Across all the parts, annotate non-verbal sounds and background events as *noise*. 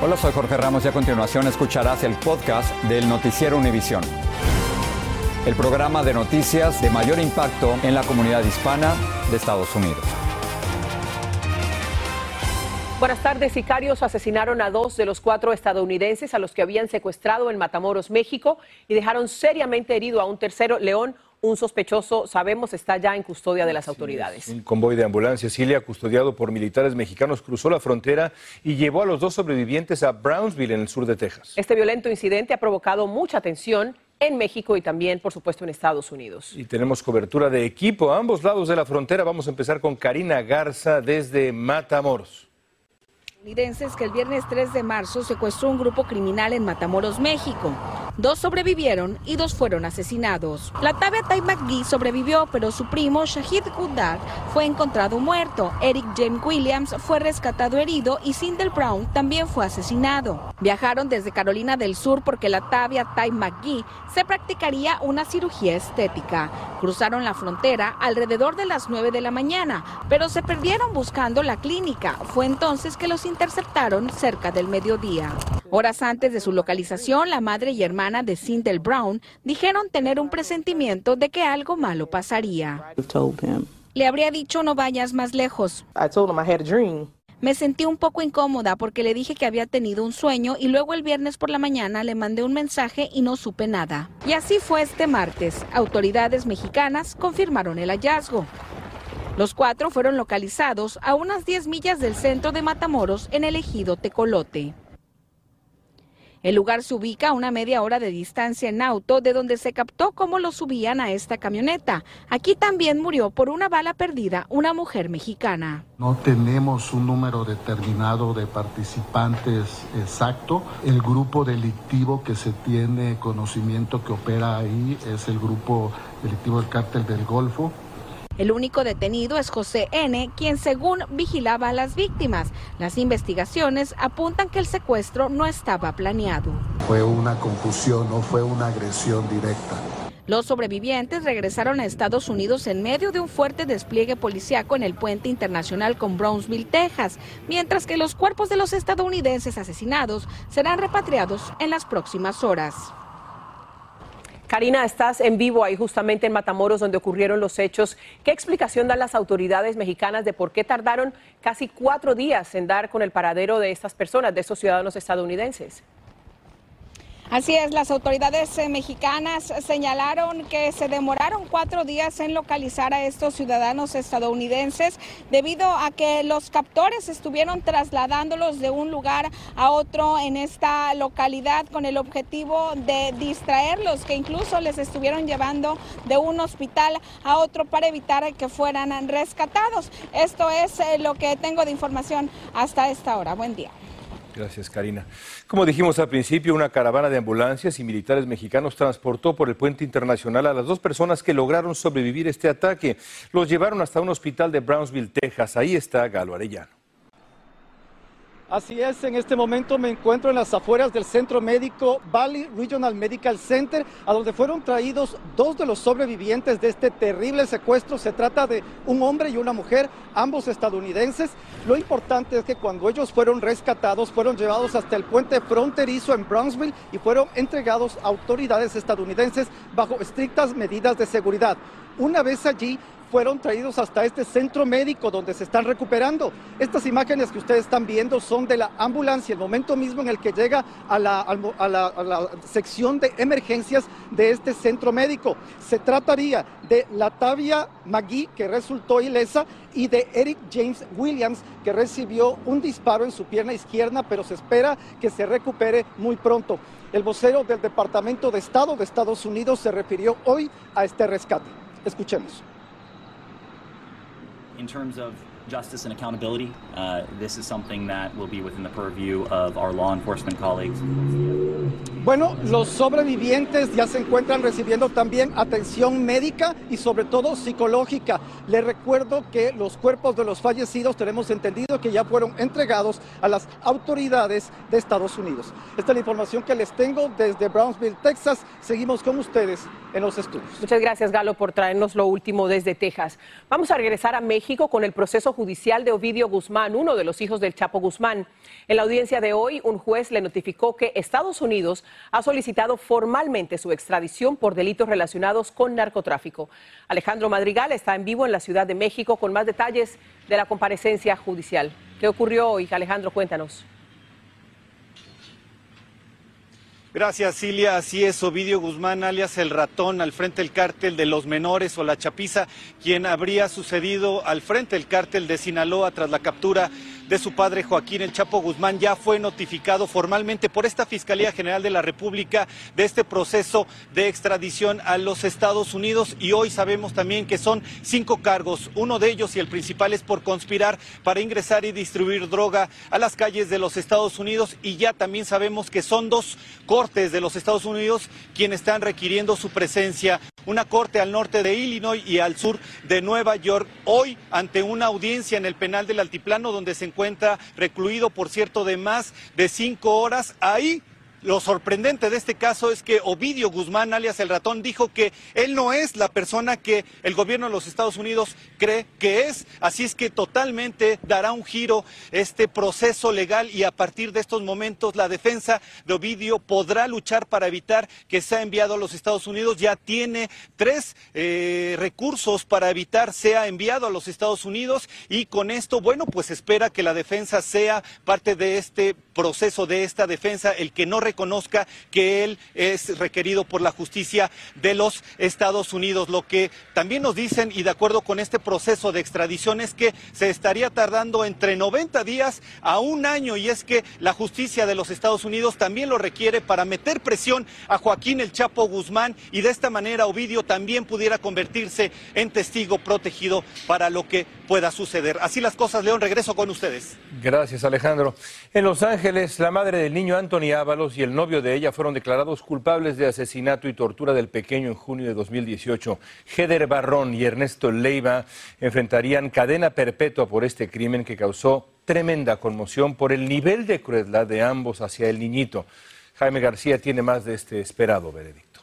Hola, soy Jorge Ramos y a continuación escucharás el podcast del Noticiero Univisión. El programa de noticias de mayor impacto en la comunidad hispana de Estados Unidos. Buenas tardes. Sicarios asesinaron a dos de los cuatro estadounidenses a los que habían secuestrado en Matamoros, México, y dejaron seriamente herido a un tercero, León, un sospechoso, sabemos, está ya en custodia de las autoridades. Un convoy de ambulancia Cilia, custodiado por militares mexicanos, cruzó la frontera y llevó a los dos sobrevivientes a Brownsville, en el sur de Texas. Este violento incidente ha provocado mucha tensión en México y también, por supuesto, en Estados Unidos. Y tenemos cobertura de equipo a ambos lados de la frontera. Vamos a empezar con Karina Garza desde Matamoros estadounidenses que el viernes 3 de marzo secuestró un grupo criminal en Matamoros, México. Dos sobrevivieron y dos fueron asesinados. La tabia Tai McGee sobrevivió, pero su primo Shahid Goddard fue encontrado muerto. Eric James Williams fue rescatado herido y Sindel Brown también fue asesinado. Viajaron desde Carolina del Sur porque la tabia Tai McGee se practicaría una cirugía estética. Cruzaron la frontera alrededor de las 9 de la mañana, pero se perdieron buscando la clínica. Fue entonces que los interceptaron cerca del mediodía. Horas antes de su localización, la madre y hermana de Sindel Brown dijeron tener un presentimiento de que algo malo pasaría. Le habría dicho no vayas más lejos. Me sentí un poco incómoda porque le dije que había tenido un sueño y luego el viernes por la mañana le mandé un mensaje y no supe nada. Y así fue este martes. Autoridades mexicanas confirmaron el hallazgo. Los cuatro fueron localizados a unas 10 millas del centro de Matamoros en el ejido Tecolote. El lugar se ubica a una media hora de distancia en auto de donde se captó cómo lo subían a esta camioneta. Aquí también murió por una bala perdida una mujer mexicana. No tenemos un número determinado de participantes exacto. El grupo delictivo que se tiene conocimiento que opera ahí es el grupo delictivo del cártel del Golfo. El único detenido es José N., quien según vigilaba a las víctimas. Las investigaciones apuntan que el secuestro no estaba planeado. Fue una confusión, no fue una agresión directa. Los sobrevivientes regresaron a Estados Unidos en medio de un fuerte despliegue policiaco en el puente internacional con Brownsville, Texas, mientras que los cuerpos de los estadounidenses asesinados serán repatriados en las próximas horas. Karina, estás en vivo ahí justamente en Matamoros donde ocurrieron los hechos. ¿Qué explicación dan las autoridades mexicanas de por qué tardaron casi cuatro días en dar con el paradero de estas personas, de estos ciudadanos estadounidenses? Así es, las autoridades eh, mexicanas señalaron que se demoraron cuatro días en localizar a estos ciudadanos estadounidenses debido a que los captores estuvieron trasladándolos de un lugar a otro en esta localidad con el objetivo de distraerlos, que incluso les estuvieron llevando de un hospital a otro para evitar que fueran rescatados. Esto es eh, lo que tengo de información hasta esta hora. Buen día. Gracias, Karina. Como dijimos al principio, una caravana de ambulancias y militares mexicanos transportó por el puente internacional a las dos personas que lograron sobrevivir este ataque. Los llevaron hasta un hospital de Brownsville, Texas. Ahí está Galo Arellano. Así es, en este momento me encuentro en las afueras del centro médico Valley Regional Medical Center, a donde fueron traídos dos de los sobrevivientes de este terrible secuestro. Se trata de un hombre y una mujer, ambos estadounidenses. Lo importante es que cuando ellos fueron rescatados, fueron llevados hasta el puente fronterizo en Brownsville y fueron entregados a autoridades estadounidenses bajo estrictas medidas de seguridad. Una vez allí, fueron traídos hasta este centro médico donde se están recuperando. Estas imágenes que ustedes están viendo son de la ambulancia, el momento mismo en el que llega a la, sección de emergencias de este centro médico. Se trataría de Latavia McGee, que resultó ilesa, y de Eric James Williams, que recibió un disparo en su pierna izquierda, pero se espera que se recupere muy pronto. El vocero del Departamento de Estado de Estados Unidos se refirió hoy a este rescate. Escuchemos. In terms of justice and accountability, uh, this is something that will be within the purview of our law enforcement colleagues. Bueno, los sobrevivientes ya se encuentran recibiendo también atención médica y sobre todo psicológica. Les recuerdo que los cuerpos de los fallecidos tenemos entendido que ya fueron entregados a las autoridades de Estados Unidos. Esta es la información que les tengo desde Brownsville, Texas. Seguimos con ustedes en los estudios. Muchas gracias, Galo, por traernos lo último desde Texas. Vamos a regresar a México con el proceso judicial de Ovidio Guzmán, uno de los hijos del Chapo Guzmán. En la audiencia de hoy, un juez le notificó que Estados Unidos ha solicitado formalmente su extradición por delitos relacionados con narcotráfico. Alejandro Madrigal está en vivo en la Ciudad de México con más detalles de la comparecencia judicial. ¿Qué ocurrió hoy? Alejandro, cuéntanos. Gracias, Cilia. Así es, Ovidio Guzmán, alias el ratón, al frente del cártel de los menores o la chapiza, quien habría sucedido al frente del cártel de Sinaloa tras la captura de su padre Joaquín El Chapo Guzmán ya fue notificado formalmente por esta Fiscalía General de la República de este proceso de extradición a los Estados Unidos. Y hoy sabemos también que son cinco cargos, uno de ellos y el principal es por conspirar para ingresar y distribuir droga a las calles de los Estados Unidos. Y ya también sabemos que son dos cortes de los Estados Unidos quienes están requiriendo su presencia una corte al norte de Illinois y al sur de Nueva York, hoy ante una audiencia en el penal del Altiplano donde se encuentra recluido, por cierto, de más de cinco horas. Ahí lo sorprendente de este caso es que Ovidio Guzmán, alias el ratón, dijo que él no es la persona que el gobierno de los Estados Unidos cree que es. Así es que totalmente dará un giro este proceso legal y a partir de estos momentos la defensa de Ovidio podrá luchar para evitar que sea enviado a los Estados Unidos. Ya tiene tres eh, recursos para evitar sea enviado a los Estados Unidos y con esto, bueno, pues espera que la defensa sea parte de este proceso, de esta defensa, el que no reconozca que él es requerido por la justicia de los Estados Unidos. Lo que también nos dicen, y de acuerdo con este proceso de extradición, es que se estaría tardando entre 90 días a un año, y es que la justicia de los Estados Unidos también lo requiere para meter presión a Joaquín el Chapo Guzmán, y de esta manera Ovidio también pudiera convertirse en testigo protegido para lo que pueda suceder. Así las cosas, León, regreso con ustedes. Gracias, Alejandro. En Los Ángeles, la madre del niño Anthony Ábalos y el novio de ella fueron declarados culpables de asesinato y tortura del pequeño en junio de 2018. Heder Barrón y Ernesto Leiva enfrentarían cadena perpetua por este crimen que causó tremenda conmoción por el nivel de crueldad de ambos hacia el niñito. Jaime García tiene más de este esperado veredicto.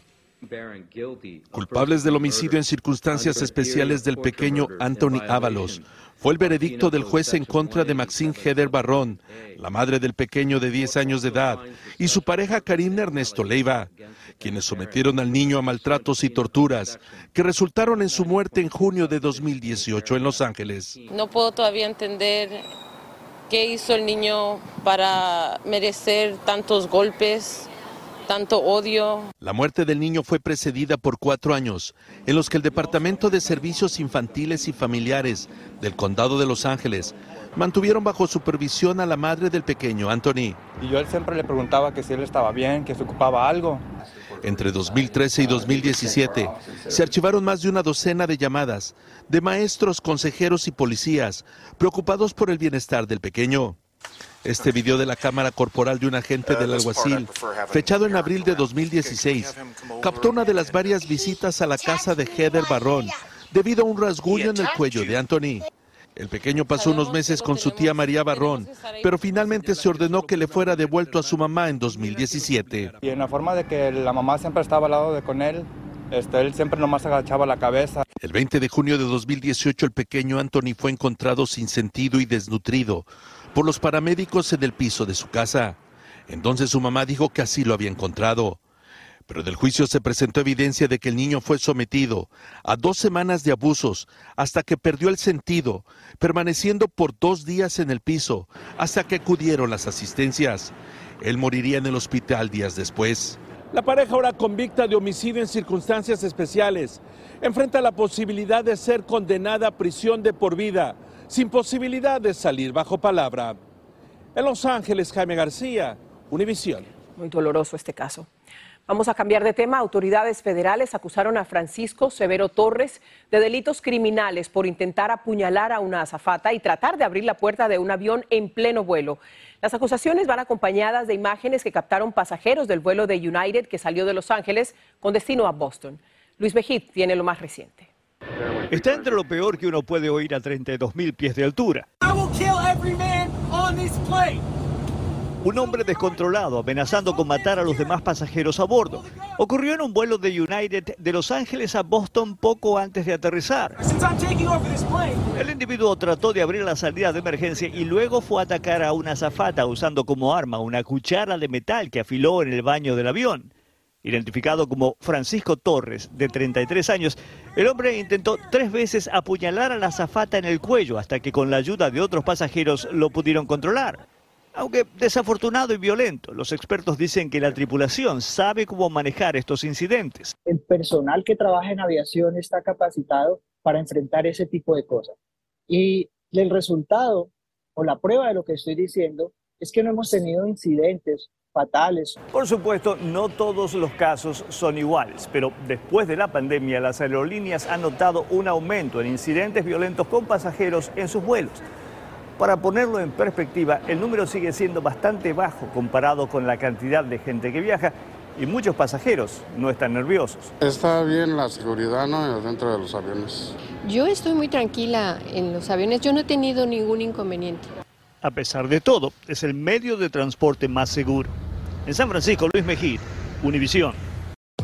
Culpables del homicidio en circunstancias especiales del pequeño Anthony Ábalos fue el veredicto del juez en contra de Maxine Heder Barrón, la madre del pequeño de 10 años de edad, y su pareja Karim Ernesto Leiva, quienes sometieron al niño a maltratos y torturas que resultaron en su muerte en junio de 2018 en Los Ángeles. No puedo todavía entender qué hizo el niño para merecer tantos golpes, tanto odio. La muerte del niño fue precedida por cuatro años, en los que el Departamento de Servicios Infantiles y Familiares del Condado de Los Ángeles mantuvieron bajo supervisión a la madre del pequeño, Anthony. Y yo él siempre le preguntaba que si él estaba bien, que se ocupaba algo. Entre 2013 y 2017 se archivaron más de una docena de llamadas de maestros, consejeros y policías preocupados por el bienestar del pequeño. Este video de la cámara corporal de un agente del alguacil, fechado en abril de 2016, captó una de las varias visitas a la casa de Heather Barrón debido a un rasguño en el cuello de Anthony. El pequeño pasó unos meses con su tía María Barrón, pero finalmente se ordenó que le fuera devuelto a su mamá en 2017. Y en la forma de que la mamá siempre estaba al lado de con él, este, él siempre nomás agachaba la cabeza. El 20 de junio de 2018 el pequeño Anthony fue encontrado sin sentido y desnutrido por los paramédicos en el piso de su casa. Entonces su mamá dijo que así lo había encontrado. Pero del juicio se presentó evidencia de que el niño fue sometido a dos semanas de abusos hasta que perdió el sentido, permaneciendo por dos días en el piso hasta que acudieron las asistencias. Él moriría en el hospital días después. La pareja ahora convicta de homicidio en circunstancias especiales enfrenta la posibilidad de ser condenada a prisión de por vida, sin posibilidad de salir bajo palabra. En Los Ángeles, Jaime García, Univisión. Muy doloroso este caso. Vamos a cambiar de tema. Autoridades federales acusaron a Francisco Severo Torres de delitos criminales por intentar apuñalar a una azafata y tratar de abrir la puerta de un avión en pleno vuelo. Las acusaciones van acompañadas de imágenes que captaron pasajeros del vuelo de United que salió de Los Ángeles con destino a Boston. Luis Mejid tiene lo más reciente. Está entre lo peor que uno puede oír a 32 mil pies de altura. Un hombre descontrolado amenazando con matar a los demás pasajeros a bordo. Ocurrió en un vuelo de United de Los Ángeles a Boston poco antes de aterrizar. El individuo trató de abrir la salida de emergencia y luego fue a atacar a una azafata usando como arma una cuchara de metal que afiló en el baño del avión. Identificado como Francisco Torres, de 33 años, el hombre intentó tres veces apuñalar a la azafata en el cuello hasta que con la ayuda de otros pasajeros lo pudieron controlar. Aunque desafortunado y violento, los expertos dicen que la tripulación sabe cómo manejar estos incidentes. El personal que trabaja en aviación está capacitado para enfrentar ese tipo de cosas. Y el resultado o la prueba de lo que estoy diciendo es que no hemos tenido incidentes fatales. Por supuesto, no todos los casos son iguales, pero después de la pandemia las aerolíneas han notado un aumento en incidentes violentos con pasajeros en sus vuelos. Para ponerlo en perspectiva, el número sigue siendo bastante bajo comparado con la cantidad de gente que viaja y muchos pasajeros no están nerviosos. Está bien la seguridad ¿no? dentro de los aviones. Yo estoy muy tranquila en los aviones, yo no he tenido ningún inconveniente. A pesar de todo, es el medio de transporte más seguro. En San Francisco, Luis Mejía, Univisión.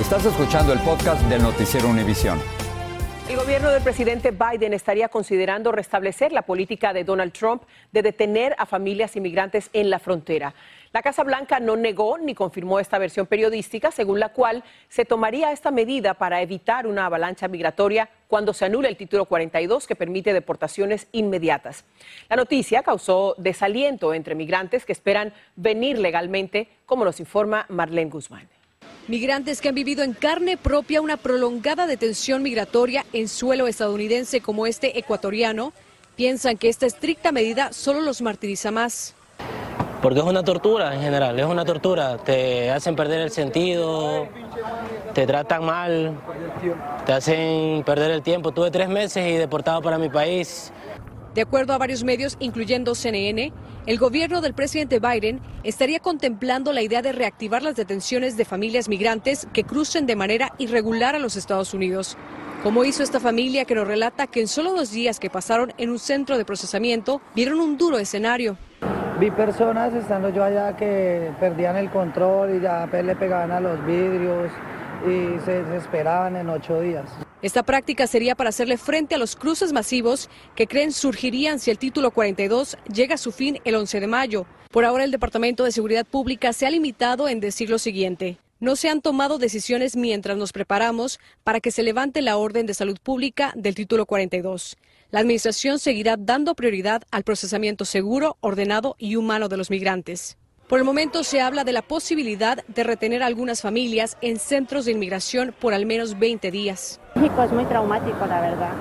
Estás escuchando el podcast del noticiero Univisión. El gobierno del presidente Biden estaría considerando restablecer la política de Donald Trump de detener a familias inmigrantes en la frontera. La Casa Blanca no negó ni confirmó esta versión periodística, según la cual se tomaría esta medida para evitar una avalancha migratoria cuando se anule el título 42 que permite deportaciones inmediatas. La noticia causó desaliento entre migrantes que esperan venir legalmente, como nos informa Marlene Guzmán. Migrantes que han vivido en carne propia una prolongada detención migratoria en suelo estadounidense como este ecuatoriano, piensan que esta estricta medida solo los martiriza más. Porque es una tortura en general, es una tortura. Te hacen perder el sentido, te tratan mal, te hacen perder el tiempo. Tuve tres meses y deportado para mi país. De acuerdo a varios medios, incluyendo CNN, el gobierno del presidente Biden estaría contemplando la idea de reactivar las detenciones de familias migrantes que crucen de manera irregular a los Estados Unidos. como hizo esta familia que nos relata que en solo dos días que pasaron en un centro de procesamiento vieron un duro escenario. Vi personas estando yo allá que perdían el control y ya le pegaban a los vidrios y se desesperaban en ocho días. Esta práctica sería para hacerle frente a los cruces masivos que creen surgirían si el título 42 llega a su fin el 11 de mayo. Por ahora el Departamento de Seguridad Pública se ha limitado en decir lo siguiente. No se han tomado decisiones mientras nos preparamos para que se levante la orden de salud pública del título 42. La Administración seguirá dando prioridad al procesamiento seguro, ordenado y humano de los migrantes. Por el momento se habla de la posibilidad de retener a algunas familias en centros de inmigración por al menos 20 días. México es muy traumático, la verdad.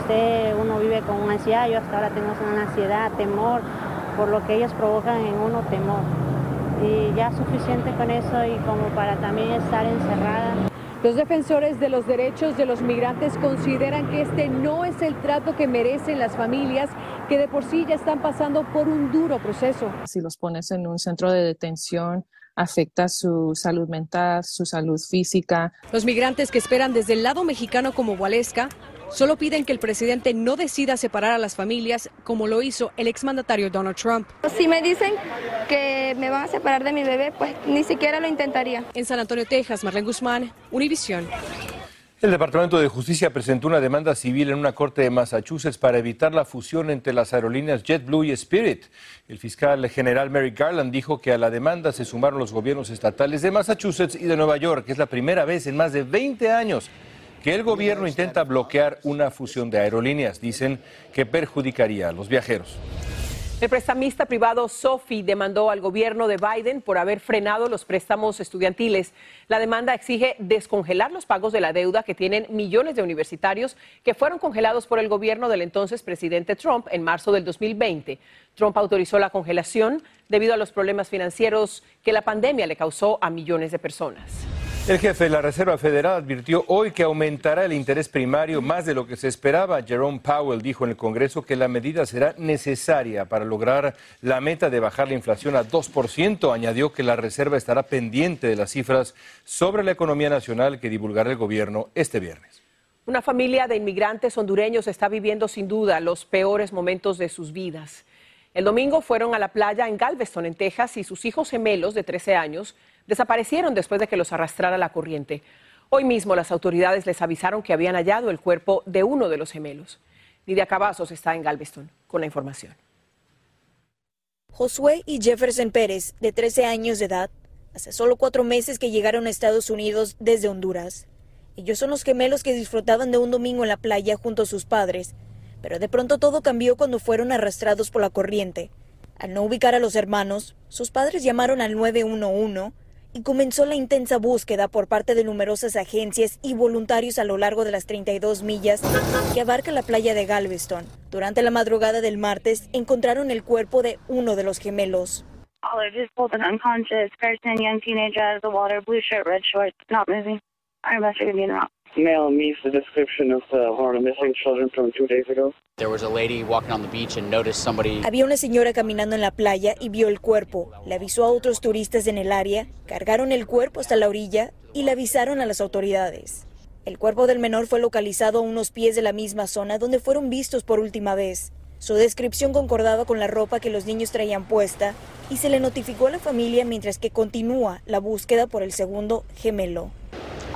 Usted, uno vive con ansiedad, yo hasta ahora tengo una ansiedad, temor, por lo que ellos provocan en uno temor. Y ya suficiente con eso y como para también estar encerrada. Los defensores de los derechos de los migrantes consideran que este no es el trato que merecen las familias que de por sí ya están pasando por un duro proceso. Si los pones en un centro de detención, afecta su salud mental, su salud física. Los migrantes que esperan desde el lado mexicano como Waleska Solo piden que el presidente no decida separar a las familias como lo hizo el exmandatario Donald Trump. Si me dicen que me van a separar de mi bebé, pues ni siquiera lo intentaría. En San Antonio, Texas, Marlene Guzmán, Univisión. El Departamento de Justicia presentó una demanda civil en una corte de Massachusetts para evitar la fusión entre las aerolíneas JetBlue y Spirit. El fiscal general Mary Garland dijo que a la demanda se sumaron los gobiernos estatales de Massachusetts y de Nueva York, que es la primera vez en más de 20 años que el gobierno intenta bloquear una fusión de aerolíneas. Dicen que perjudicaría a los viajeros. El prestamista privado Sophie demandó al gobierno de Biden por haber frenado los préstamos estudiantiles. La demanda exige descongelar los pagos de la deuda que tienen millones de universitarios que fueron congelados por el gobierno del entonces presidente Trump en marzo del 2020. Trump autorizó la congelación debido a los problemas financieros que la pandemia le causó a millones de personas. El jefe de la Reserva Federal advirtió hoy que aumentará el interés primario más de lo que se esperaba. Jerome Powell dijo en el Congreso que la medida será necesaria para lograr la meta de bajar la inflación a 2%. Añadió que la Reserva estará pendiente de las cifras sobre la economía nacional que divulgará el gobierno este viernes. Una familia de inmigrantes hondureños está viviendo sin duda los peores momentos de sus vidas. El domingo fueron a la playa en Galveston, en Texas, y sus hijos gemelos de 13 años desaparecieron después de que los arrastrara la corriente. Hoy mismo las autoridades les avisaron que habían hallado el cuerpo de uno de los gemelos. Lidia Cavazos está en Galveston con la información. Josué y Jefferson Pérez, de 13 años de edad, hace solo cuatro meses que llegaron a Estados Unidos desde Honduras. Ellos son los gemelos que disfrutaban de un domingo en la playa junto a sus padres, pero de pronto todo cambió cuando fueron arrastrados por la corriente. Al no ubicar a los hermanos, sus padres llamaron al 911 y comenzó la intensa búsqueda por parte de numerosas agencias y voluntarios a lo largo de las 32 millas que abarca la playa de Galveston. Durante la madrugada del martes encontraron el cuerpo de uno de los gemelos. Male meets the description of uh, one of the missing children from two days ago. There was a lady walking on the beach and noticed somebody. Había una señora caminando en la playa y vio el cuerpo. Le avisó a otros turistas en el área, cargaron el cuerpo hasta la orilla y le avisaron a las autoridades. El cuerpo del menor fue localizado a unos pies de la misma zona donde fueron vistos por última vez. Su descripción concordaba con la ropa que los niños traían puesta y se le notificó a la familia mientras que continúa la búsqueda por el segundo gemelo.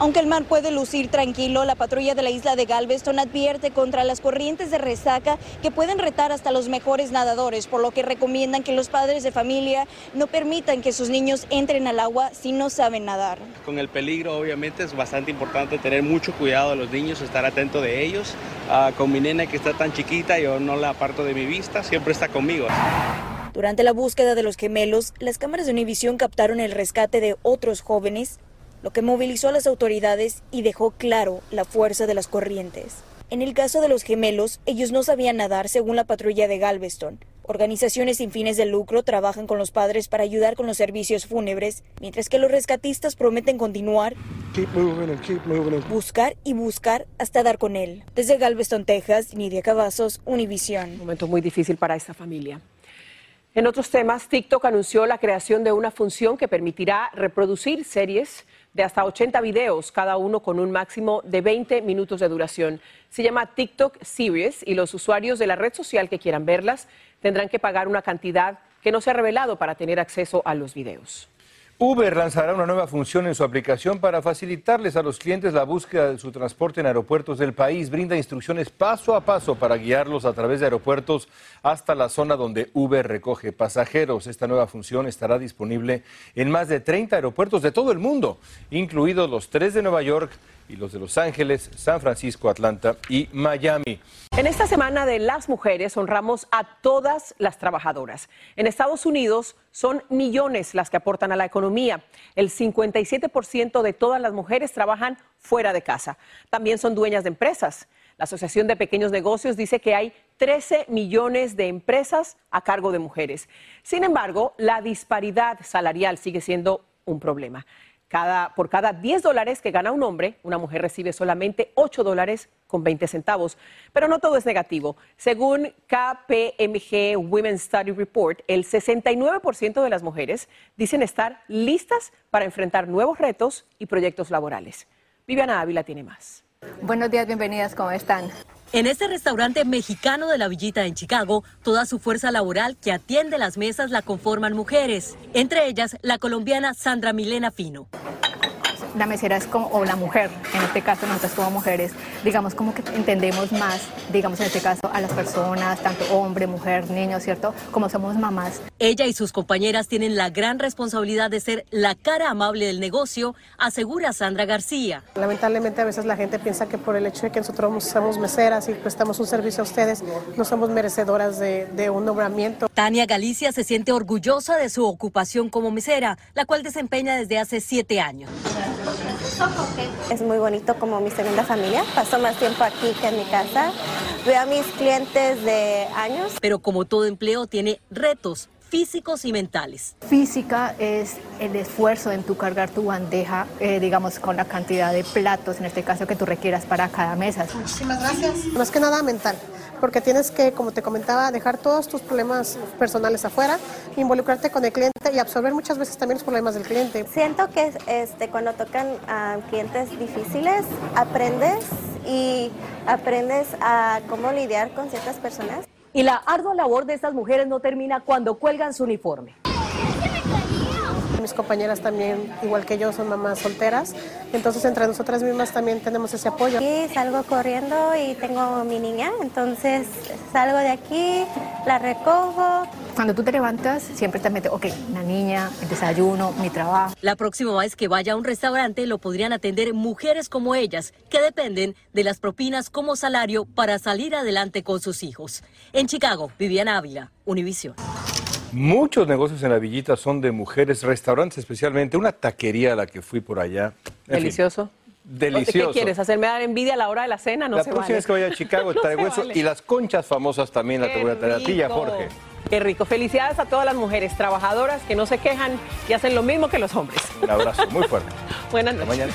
Aunque el mar puede lucir tranquilo, la patrulla de la isla de Galveston advierte contra las corrientes de resaca que pueden retar hasta los mejores nadadores, por lo que recomiendan que los padres de familia no permitan que sus niños entren al agua si no saben nadar. Con el peligro, obviamente, es bastante importante tener mucho cuidado de los niños, estar atento de ellos. Ah, con mi nena que está tan chiquita, yo no la aparto de mi vista, siempre está conmigo. Durante la búsqueda de los gemelos, las cámaras de Univisión captaron el rescate de otros jóvenes lo que movilizó a las autoridades y dejó claro la fuerza de las corrientes. En el caso de los gemelos, ellos no sabían nadar según la patrulla de Galveston. Organizaciones sin fines de lucro trabajan con los padres para ayudar con los servicios fúnebres, mientras que los rescatistas prometen continuar, buscar y buscar hasta dar con él. Desde Galveston, Texas, Nidia Cavazos, Univisión. Un momento muy difícil para esta familia. En otros temas, TikTok anunció la creación de una función que permitirá reproducir series de hasta 80 videos, cada uno con un máximo de 20 minutos de duración. Se llama TikTok Series y los usuarios de la red social que quieran verlas tendrán que pagar una cantidad que no se ha revelado para tener acceso a los videos. Uber lanzará una nueva función en su aplicación para facilitarles a los clientes la búsqueda de su transporte en aeropuertos del país. Brinda instrucciones paso a paso para guiarlos a través de aeropuertos hasta la zona donde Uber recoge pasajeros. Esta nueva función estará disponible en más de 30 aeropuertos de todo el mundo, incluidos los tres de Nueva York y los de Los Ángeles, San Francisco, Atlanta y Miami. En esta semana de las mujeres honramos a todas las trabajadoras. En Estados Unidos son millones las que aportan a la economía. El 57% de todas las mujeres trabajan fuera de casa. También son dueñas de empresas. La Asociación de Pequeños Negocios dice que hay 13 millones de empresas a cargo de mujeres. Sin embargo, la disparidad salarial sigue siendo un problema. Por cada 10 dólares que gana un hombre, una mujer recibe solamente 8 dólares con 20 centavos. Pero no todo es negativo. Según KPMG Women's Study Report, el 69% de las mujeres dicen estar listas para enfrentar nuevos retos y proyectos laborales. Viviana Ávila tiene más. Buenos días, bienvenidas, ¿cómo están? En este restaurante mexicano de la Villita en Chicago, toda su fuerza laboral que atiende las mesas la conforman mujeres, entre ellas la colombiana Sandra Milena Fino la mesera es como, o la mujer, en este caso nosotros como mujeres, digamos como que entendemos más, digamos en este caso, a las personas, tanto hombre, mujer, niño, ¿cierto? Como somos mamás. Ella y sus compañeras tienen la gran responsabilidad de ser la cara amable del negocio, asegura Sandra García. Lamentablemente a veces la gente piensa que por el hecho de que nosotros somos meseras y prestamos un servicio a ustedes, no somos merecedoras de, de un nombramiento. Tania Galicia se siente orgullosa de su ocupación como mesera, la cual desempeña desde hace siete años. Es muy bonito como mi segunda familia. Paso más tiempo aquí que en mi casa. Veo a mis clientes de años. Pero como todo empleo tiene retos físicos y mentales. Física es el esfuerzo en tu cargar tu bandeja, eh, digamos, con la cantidad de platos, en este caso, que tú requieras para cada mesa. Muchísimas gracias. Más que nada mental porque tienes que, como te comentaba, dejar todos tus problemas personales afuera, involucrarte con el cliente y absorber muchas veces también los problemas del cliente. Siento que este, cuando tocan a clientes difíciles, aprendes y aprendes a cómo lidiar con ciertas personas. Y la ardua labor de estas mujeres no termina cuando cuelgan su uniforme. Mis compañeras también, igual que yo, son mamás solteras, entonces entre nosotras mismas también tenemos ese apoyo. Sí, salgo corriendo y tengo mi niña, entonces salgo de aquí, la recojo. Cuando tú te levantas, siempre te metes, ok, la niña, el desayuno, mi trabajo. La próxima vez que vaya a un restaurante lo podrían atender mujeres como ellas, que dependen de las propinas como salario para salir adelante con sus hijos. En Chicago, Viviana Ávila, Univision. Muchos negocios en la villita son de mujeres, restaurantes especialmente, una taquería a la que fui por allá. Delicioso. Delicioso. ¿Qué quieres? ¿Hacerme dar envidia a la hora de la cena? No la se próxima vale. vez que vaya a Chicago *laughs* No traigo eso vale. y las conchas famosas también las te voy a traer a ti y a rico. Jorge. Qué rico. Felicidades a todas las mujeres trabajadoras que no se quejan y hacen lo mismo que los hombres. Un abrazo muy fuerte. *laughs* Buenas Hasta noches.